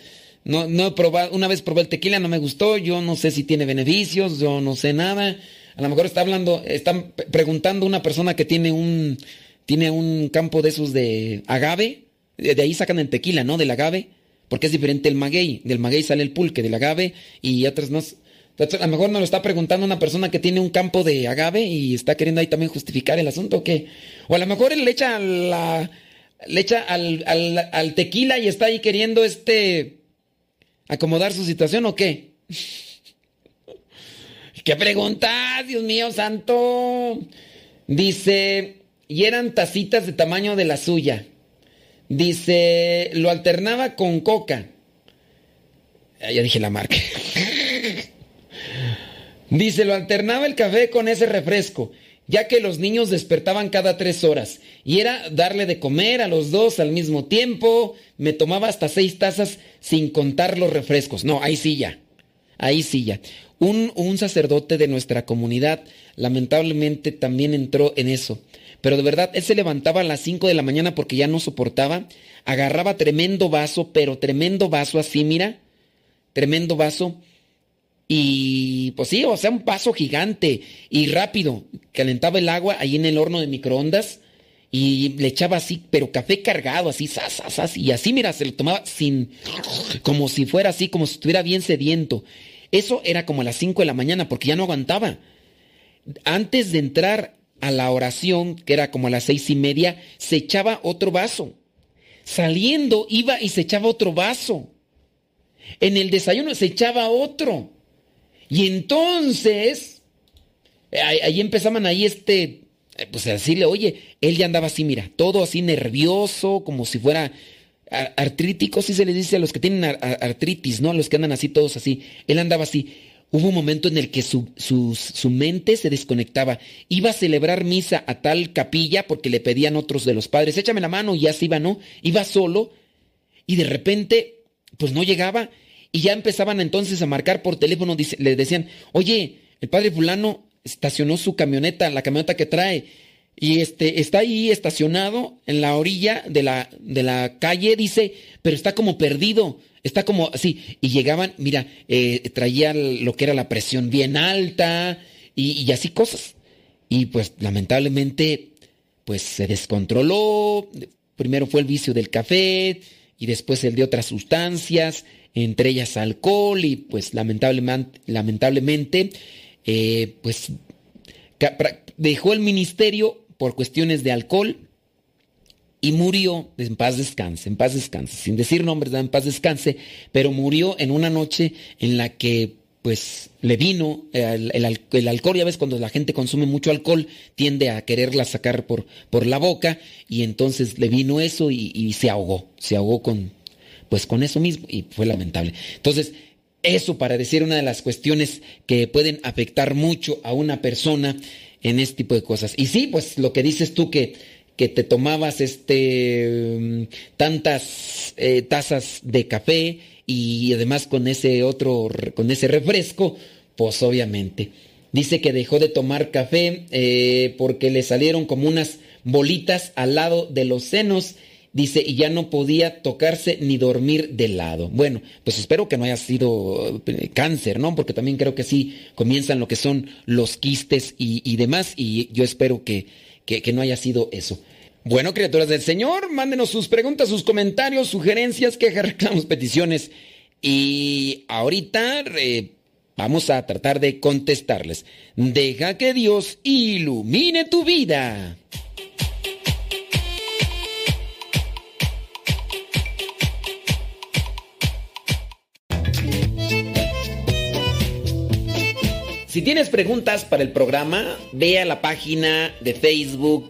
No, no he probado, una vez probé el tequila, no me gustó, yo no sé si tiene beneficios, yo no sé nada. A lo mejor está hablando, están preguntando una persona que tiene un, tiene un campo de esos de agave, de ahí sacan el tequila, ¿no? Del agave, porque es diferente el maguey, del maguey sale el pulque, del agave y otros no. Entonces, A lo mejor nos lo está preguntando una persona que tiene un campo de agave y está queriendo ahí también justificar el asunto, ¿o qué? O a lo mejor él le echa la, le echa al tequila y está ahí queriendo este acomodar su situación o qué? [LAUGHS] ¿Qué preguntas, Dios mío santo? Dice, y eran tacitas de tamaño de la suya. Dice, lo alternaba con coca. Ah, Ya dije la marca. [LAUGHS] Dice, lo alternaba el café con ese refresco, ya que los niños despertaban cada tres horas. Y era darle de comer a los dos al mismo tiempo. Me tomaba hasta seis tazas sin contar los refrescos. No, ahí sí ya. Ahí sí ya. Un, un sacerdote de nuestra comunidad lamentablemente también entró en eso. Pero de verdad, él se levantaba a las 5 de la mañana porque ya no soportaba. Agarraba tremendo vaso, pero tremendo vaso así, mira. Tremendo vaso. Y pues sí, o sea, un vaso gigante y rápido. Calentaba el agua ahí en el horno de microondas y le echaba así, pero café cargado, así, sas, sas, y así, mira, se lo tomaba sin, como si fuera así, como si estuviera bien sediento. Eso era como a las 5 de la mañana porque ya no aguantaba. Antes de entrar a la oración, que era como a las seis y media, se echaba otro vaso. Saliendo, iba y se echaba otro vaso. En el desayuno se echaba otro. Y entonces, ahí, empezaban ahí este, eh, pues a decirle, oye, él ya andaba así, mira, todo así nervioso, como si fuera ar- artrítico, así se les dice a los que tienen ar- ar- artritis, ¿no? A los que andan así todos así. Él andaba así. Hubo un momento en el que su, su, su mente se desconectaba. Iba a celebrar misa a tal capilla porque le pedían otros de los padres, échame la mano y ya se iba, ¿no? Iba solo y de repente, pues no llegaba y ya empezaban entonces a marcar por teléfono, dice- le decían, oye, el padre fulano estacionó su camioneta, la camioneta que trae, y este, está ahí estacionado en la orilla de la, de la calle, dice, pero está como perdido, está como así, y llegaban, mira, eh, traía lo que era la presión bien alta, y así cosas. Y pues lamentablemente, pues se descontroló, primero fue el vicio del café, y después el de otras sustancias, entre ellas alcohol, y pues lamentablemente, eh, pues dejó el ministerio por cuestiones de alcohol y murió, en paz descanse, en paz descanse, sin decir nombres, en paz descanse, pero murió en una noche en la que pues le vino el, el el alcohol, ya ves, cuando la gente consume mucho alcohol, tiende a quererla sacar por, por la boca, y entonces le vino eso y, y se ahogó, se ahogó con, pues con eso mismo, y fue lamentable. Entonces, eso para decir una de las cuestiones que pueden afectar mucho a una persona en este tipo de cosas. Y sí, pues lo que dices tú que, que te tomabas este mm, tantas eh, tazas de café y además con ese otro, con ese refresco, pues obviamente. Dice que dejó de tomar café eh, porque le salieron como unas bolitas al lado de los senos. Dice, y ya no podía tocarse ni dormir de lado. Bueno, pues espero que no haya sido eh, cáncer, ¿no? Porque también creo que sí comienzan lo que son los quistes y, demás, y yo espero que, que no haya sido eso. Bueno, criaturas del Señor, mándenos sus preguntas, sus comentarios, sugerencias, quejas, [LAUGHS] reclamos, peticiones. Y ahorita eh, vamos a tratar de contestarles. Deja que Dios ilumine tu vida. Si tienes preguntas para el programa, ve a la página de Facebook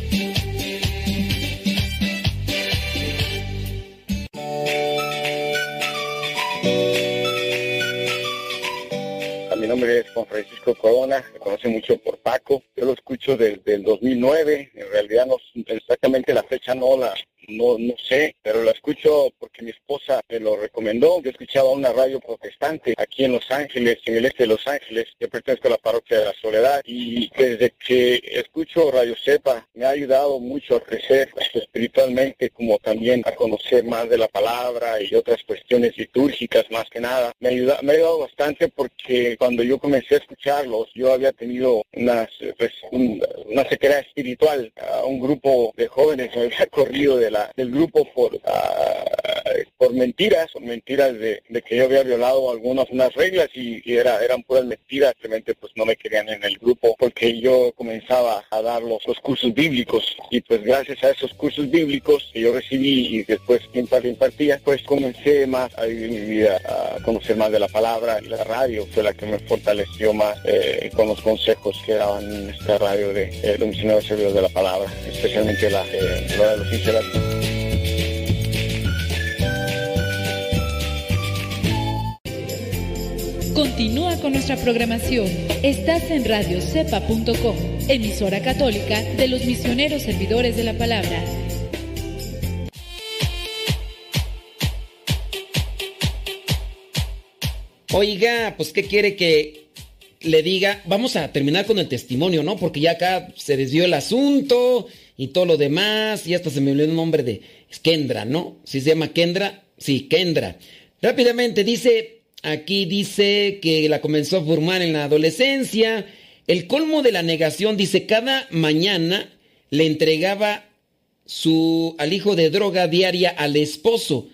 nombre es Juan Francisco Corona, me conoce mucho por Paco. Yo lo escucho desde el 2009, en realidad no exactamente la fecha no la no, no sé, pero la escucho porque mi esposa me lo recomendó. Yo escuchaba una radio protestante aquí en Los Ángeles, en el este de Los Ángeles. Yo pertenezco a la parroquia de la Soledad y desde que escucho Radio Cepa me ha ayudado mucho a crecer [LAUGHS] espiritualmente, como también a conocer más de la palabra y otras cuestiones litúrgicas más que nada. Me, ayuda, me ha ayudado bastante porque cuando yo comencé a escucharlos, yo había tenido una, pues, un, una sequedad espiritual. A un grupo de jóvenes me había [LAUGHS] corrido de la, del grupo por, uh, por mentiras, por mentiras de, que yo había violado algunas unas reglas y, y, era, eran puras mentiras, simplemente pues no me querían en el grupo porque yo comenzaba a dar los, los cursos bíblicos y pues gracias a esos cursos bíblicos que yo recibí y después impartía, pues comencé más a vivir mi vida, a conocer más de la palabra y la radio fue la que me fortaleció más eh, con los consejos que daban esta radio de, eh, de misioneros de la palabra, especialmente la, eh, de los sinceros. Continúa con nuestra programación. Estás en radiocepa.com, emisora católica de los misioneros servidores de la palabra. Oiga, pues ¿qué quiere que le diga? Vamos a terminar con el testimonio, ¿no? Porque ya acá se desvió el asunto y todo lo demás, y hasta se me olvidó el nombre de Kendra, ¿no? Si se llama Kendra, sí, Kendra. Rápidamente dice, aquí dice que la comenzó a formar en la adolescencia. El colmo de la negación dice, cada mañana le entregaba su al hijo de droga diaria al esposo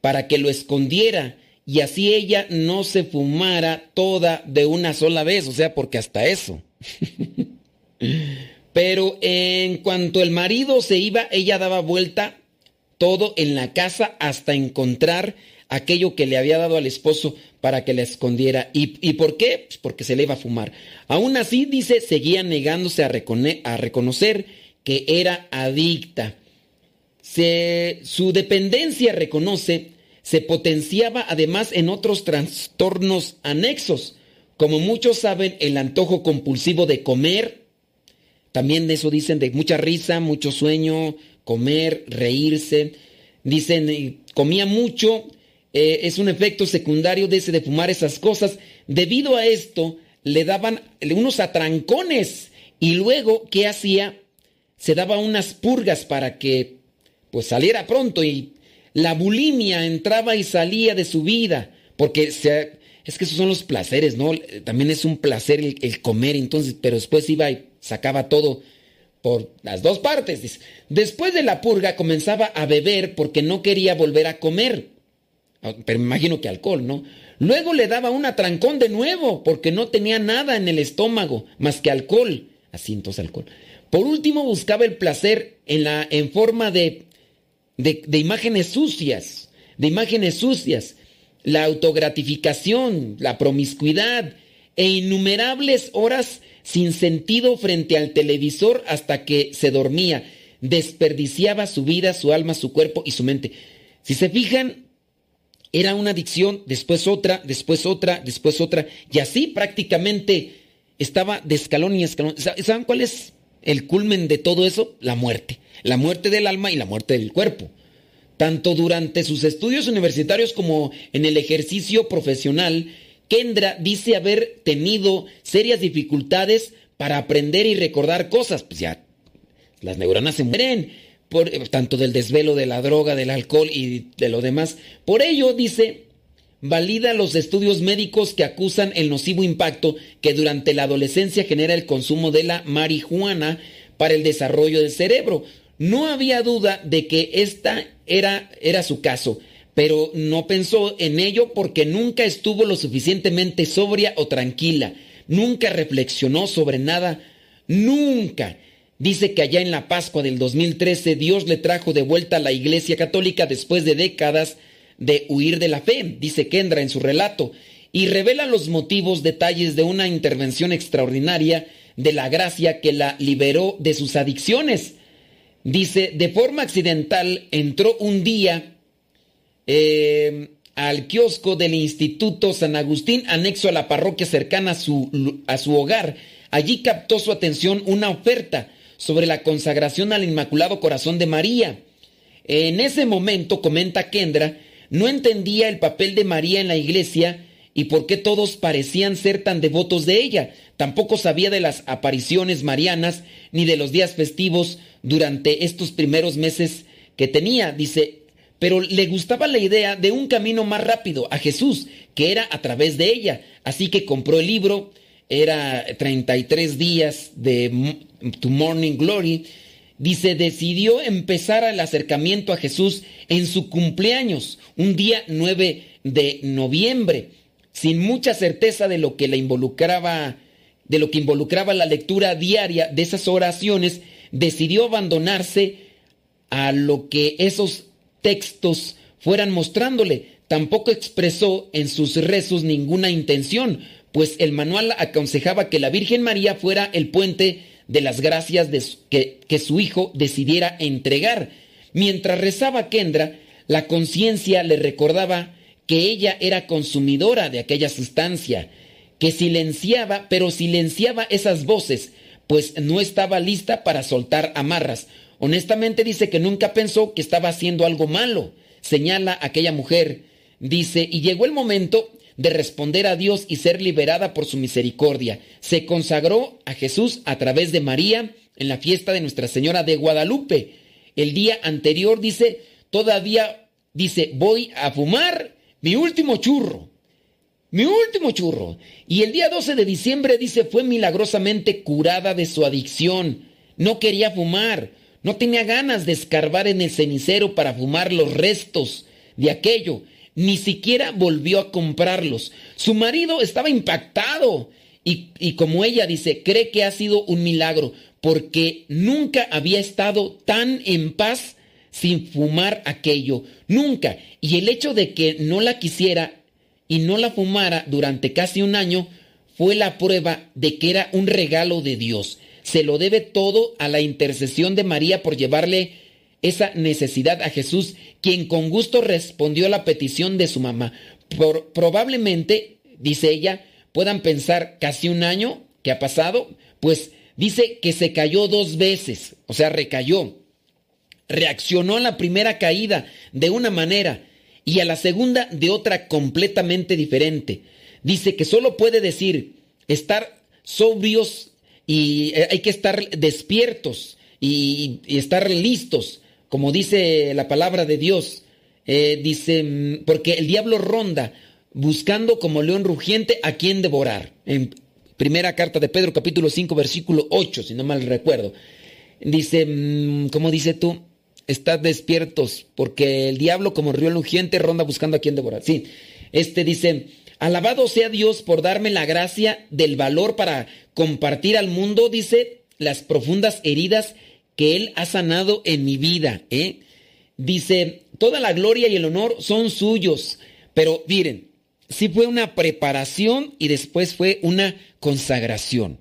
para que lo escondiera y así ella no se fumara toda de una sola vez, o sea, porque hasta eso. [LAUGHS] Pero en cuanto el marido se iba, ella daba vuelta todo en la casa hasta encontrar aquello que le había dado al esposo para que la escondiera. ¿Y, y por qué? Pues porque se le iba a fumar. Aún así, dice, seguía negándose a, a reconocer que era adicta. Se, su dependencia, reconoce, se potenciaba además en otros trastornos anexos. Como muchos saben, el antojo compulsivo de comer, también de eso dicen de mucha risa, mucho sueño, comer, reírse. Dicen, comía mucho, eh, es un efecto secundario de ese de fumar esas cosas. Debido a esto, le daban unos atrancones y luego, ¿qué hacía? Se daba unas purgas para que pues saliera pronto y la bulimia entraba y salía de su vida, porque se, es que esos son los placeres, ¿no? También es un placer el, el comer, entonces, pero después iba y sacaba todo por las dos partes. Después de la purga comenzaba a beber porque no quería volver a comer. Pero me imagino que alcohol, ¿no? Luego le daba un atrancón de nuevo porque no tenía nada en el estómago más que alcohol. Así entonces alcohol. Por último buscaba el placer en, la, en forma de, de, de imágenes sucias, de imágenes sucias, la autogratificación, la promiscuidad e innumerables horas sin sentido frente al televisor hasta que se dormía. Desperdiciaba su vida, su alma, su cuerpo y su mente. Si se fijan, era una adicción, después otra, después otra, después otra, y así prácticamente estaba de escalón y escalón. ¿Saben cuál es el culmen de todo eso? La muerte. La muerte del alma y la muerte del cuerpo. Tanto durante sus estudios universitarios como en el ejercicio profesional, Kendra dice haber tenido serias dificultades para aprender y recordar cosas. Pues ya, las neuronas se mueren, por, tanto del desvelo, de la droga, del alcohol y de lo demás. Por ello, dice, valida los estudios médicos que acusan el nocivo impacto que durante la adolescencia genera el consumo de la marihuana para el desarrollo del cerebro. No había duda de que esta era, era su caso, pero no pensó en ello porque nunca estuvo lo suficientemente sobria o tranquila, nunca reflexionó sobre nada, nunca. Dice que allá en la Pascua del 2013 Dios le trajo de vuelta a la Iglesia Católica después de décadas de huir de la fe, dice Kendra en su relato, y revela los motivos, detalles de una intervención extraordinaria de la gracia que la liberó de sus adicciones. Dice, de forma accidental entró un día eh, al kiosco del Instituto San Agustín, anexo a la parroquia cercana a su, a su hogar. Allí captó su atención una oferta sobre la consagración al Inmaculado Corazón de María. En ese momento, comenta Kendra, no entendía el papel de María en la iglesia y por qué todos parecían ser tan devotos de ella. Tampoco sabía de las apariciones marianas ni de los días festivos durante estos primeros meses que tenía. Dice, pero le gustaba la idea de un camino más rápido a Jesús, que era a través de ella. Así que compró el libro, era 33 días de To Morning Glory. Dice, decidió empezar el acercamiento a Jesús en su cumpleaños, un día 9 de noviembre, sin mucha certeza de lo que le involucraba, de lo que involucraba la lectura diaria de esas oraciones, decidió abandonarse a lo que esos textos fueran mostrándole. Tampoco expresó en sus rezos ninguna intención, pues el manual aconsejaba que la Virgen María fuera el puente de las gracias que su hijo decidiera entregar. Mientras rezaba Kendra, la conciencia le recordaba que ella era consumidora de aquella sustancia, que silenciaba, pero silenciaba esas voces, pues no estaba lista para soltar amarras. Honestamente dice que nunca pensó que estaba haciendo algo malo. Señala aquella mujer. Dice, y llegó el momento de responder a Dios y ser liberada por su misericordia. Se consagró a Jesús a través de María en la fiesta de Nuestra Señora de Guadalupe. El día anterior dice, todavía dice, voy a fumar mi último churro. Mi último churro. Y el día 12 de diciembre dice, fue milagrosamente curada de su adicción. No quería fumar. No tenía ganas de escarbar en el cenicero para fumar los restos de aquello. Ni siquiera volvió a comprarlos. Su marido estaba impactado. Y, y, como ella dice, cree que ha sido un milagro, porque nunca había estado tan en paz sin fumar aquello. Nunca. Y el hecho de que no la quisiera y no la fumara durante casi un año fue la prueba de que era un regalo de Dios se lo debe todo a la intercesión de María por llevarle esa necesidad a Jesús, quien con gusto respondió la petición de su mamá. Por, probablemente, dice ella, puedan pensar casi un año que ha pasado, pues dice que se cayó dos veces, o sea, recayó. Reaccionó a la primera caída de una manera y a la segunda de otra completamente diferente. Dice que solo puede decir estar sobrios y eh, hay que estar despiertos y, estar listos, como dice la palabra de Dios. Eh, dice, mm, porque el diablo ronda buscando como león rugiente a quien devorar. En primera carta de Pedro capítulo 5 versículo 8, si no mal recuerdo. Dice, mm, ¿cómo dice tú? Estad despiertos, porque el diablo como río rugiente ronda buscando a quien devorar. Sí, este dice, Alabado sea Dios por darme la gracia del valor para compartir al mundo, dice, las profundas heridas que Él ha sanado en mi vida. ¿eh? Dice, toda la gloria y el honor son suyos. Pero miren, sí fue una preparación y después fue una consagración.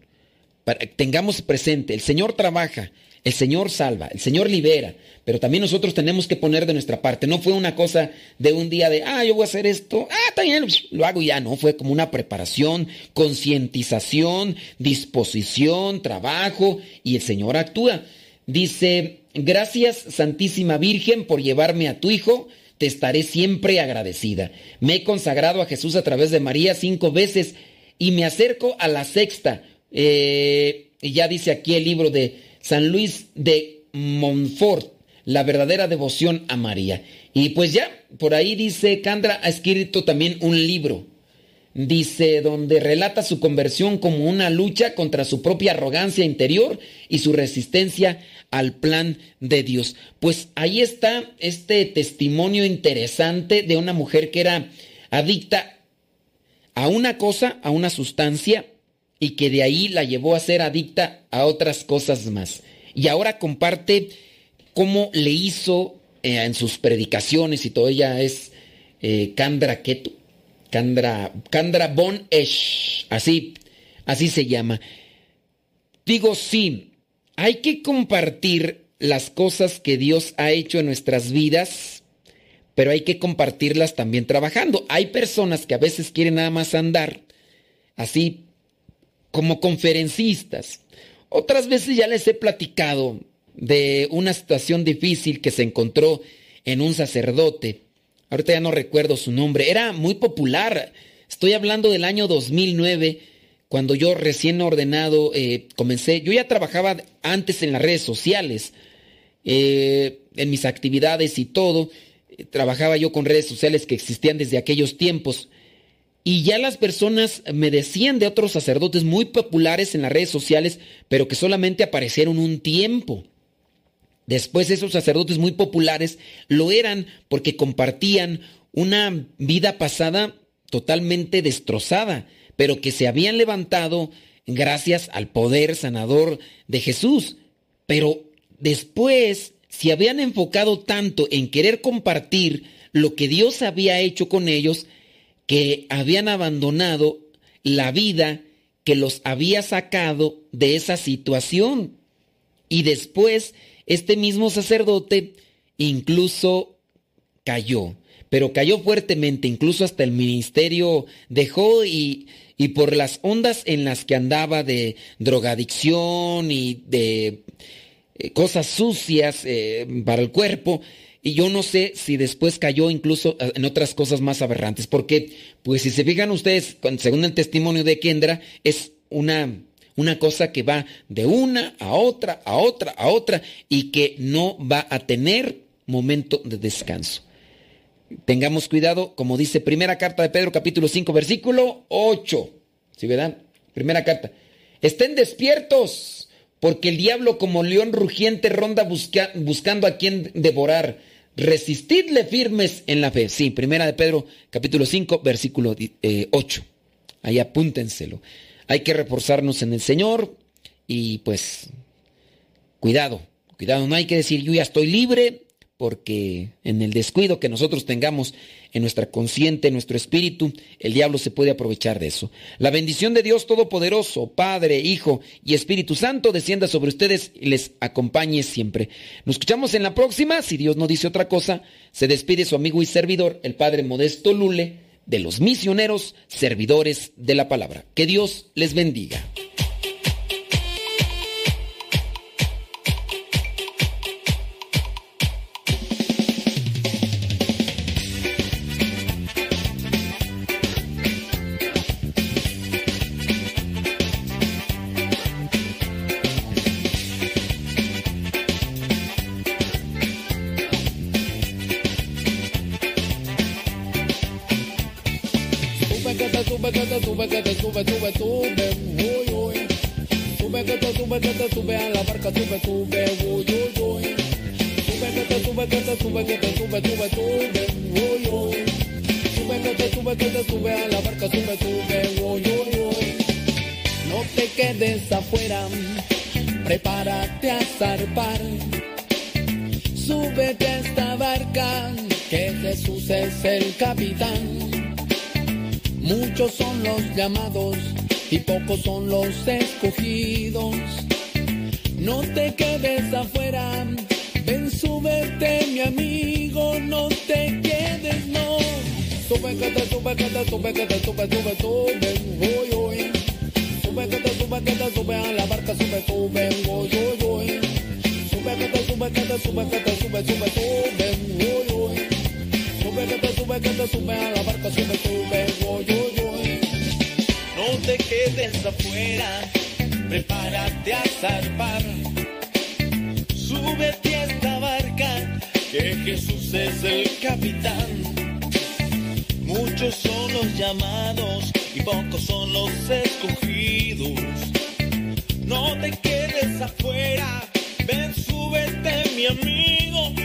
tengamos presente, el Señor trabaja, el Señor salva, el Señor libera, pero también nosotros tenemos que poner de nuestra parte. No fue una cosa de un día de, ah, yo voy a hacer esto, ah, también lo hago ya. No, fue como una preparación, concientización, disposición, trabajo, y el Señor actúa. Dice, gracias Santísima Virgen por llevarme a tu Hijo, te estaré siempre agradecida. Me he consagrado a Jesús a través de María cinco veces y me acerco a la sexta. Eh, ya dice aquí el libro de San Luis de Montfort, la verdadera devoción a María. Y pues ya, por ahí dice, Candra ha escrito también un libro dice, donde relata su conversión como una lucha contra su propia arrogancia interior y su resistencia al plan de Dios. Pues ahí está este testimonio interesante de una mujer que era adicta a una cosa, a una sustancia, y que de ahí la llevó a ser adicta a otras cosas más. Y ahora comparte cómo le hizo eh, en sus predicaciones y todo. Ella es eh, Ketu Candra, Candra Bon Esh, así, así se llama. Digo, sí, hay que compartir las cosas que Dios ha hecho en nuestras vidas, pero hay que compartirlas también trabajando. Hay personas que a veces quieren nada más andar así como conferencistas. Otras veces ya les he platicado de una situación difícil que se encontró en un sacerdote ahorita ya no recuerdo su nombre, era muy popular. Estoy hablando del año 2009, cuando yo recién ordenado eh, comencé, yo ya trabajaba antes en las redes sociales, eh, en mis actividades y todo, trabajaba yo con redes sociales que existían desde aquellos tiempos. Y ya las personas me decían de otros sacerdotes muy populares en las redes sociales, pero que solamente aparecieron un tiempo. Después esos sacerdotes muy populares lo eran porque compartían una vida pasada totalmente destrozada, pero que se habían levantado gracias al poder sanador de Jesús. Pero después se habían enfocado tanto en querer compartir lo que Dios había hecho con ellos, que habían abandonado la vida que los había sacado de esa situación. Y después este mismo sacerdote incluso cayó, pero cayó fuertemente, incluso hasta el ministerio dejó y, y por las ondas en las que andaba de drogadicción y de eh, cosas sucias eh, para el cuerpo, y yo no sé si después cayó incluso eh, en otras cosas más aberrantes, porque pues si se fijan ustedes, según el testimonio de Kendra, es una una cosa que va de una a otra, a otra, a otra y que no va a tener momento de descanso. Tengamos cuidado, como dice primera carta de Pedro capítulo 5 versículo 8. ¿Sí verdad? Primera carta. Estén despiertos, porque el diablo como león rugiente ronda buscando a quien devorar. Resistidle firmes en la fe. Sí, primera de Pedro capítulo 5 versículo 8. Eh, Ahí apúntenselo. Hay que reforzarnos en el Señor y pues cuidado, cuidado, no hay que decir yo ya estoy libre porque en el descuido que nosotros tengamos en nuestra consciente, en nuestro espíritu, el diablo se puede aprovechar de eso. La bendición de Dios Todopoderoso, Padre, Hijo y Espíritu Santo, descienda sobre ustedes y les acompañe siempre. Nos escuchamos en la próxima, si Dios no dice otra cosa, se despide su amigo y servidor, el Padre Modesto Lule de los misioneros servidores de la palabra. Que Dios les bendiga.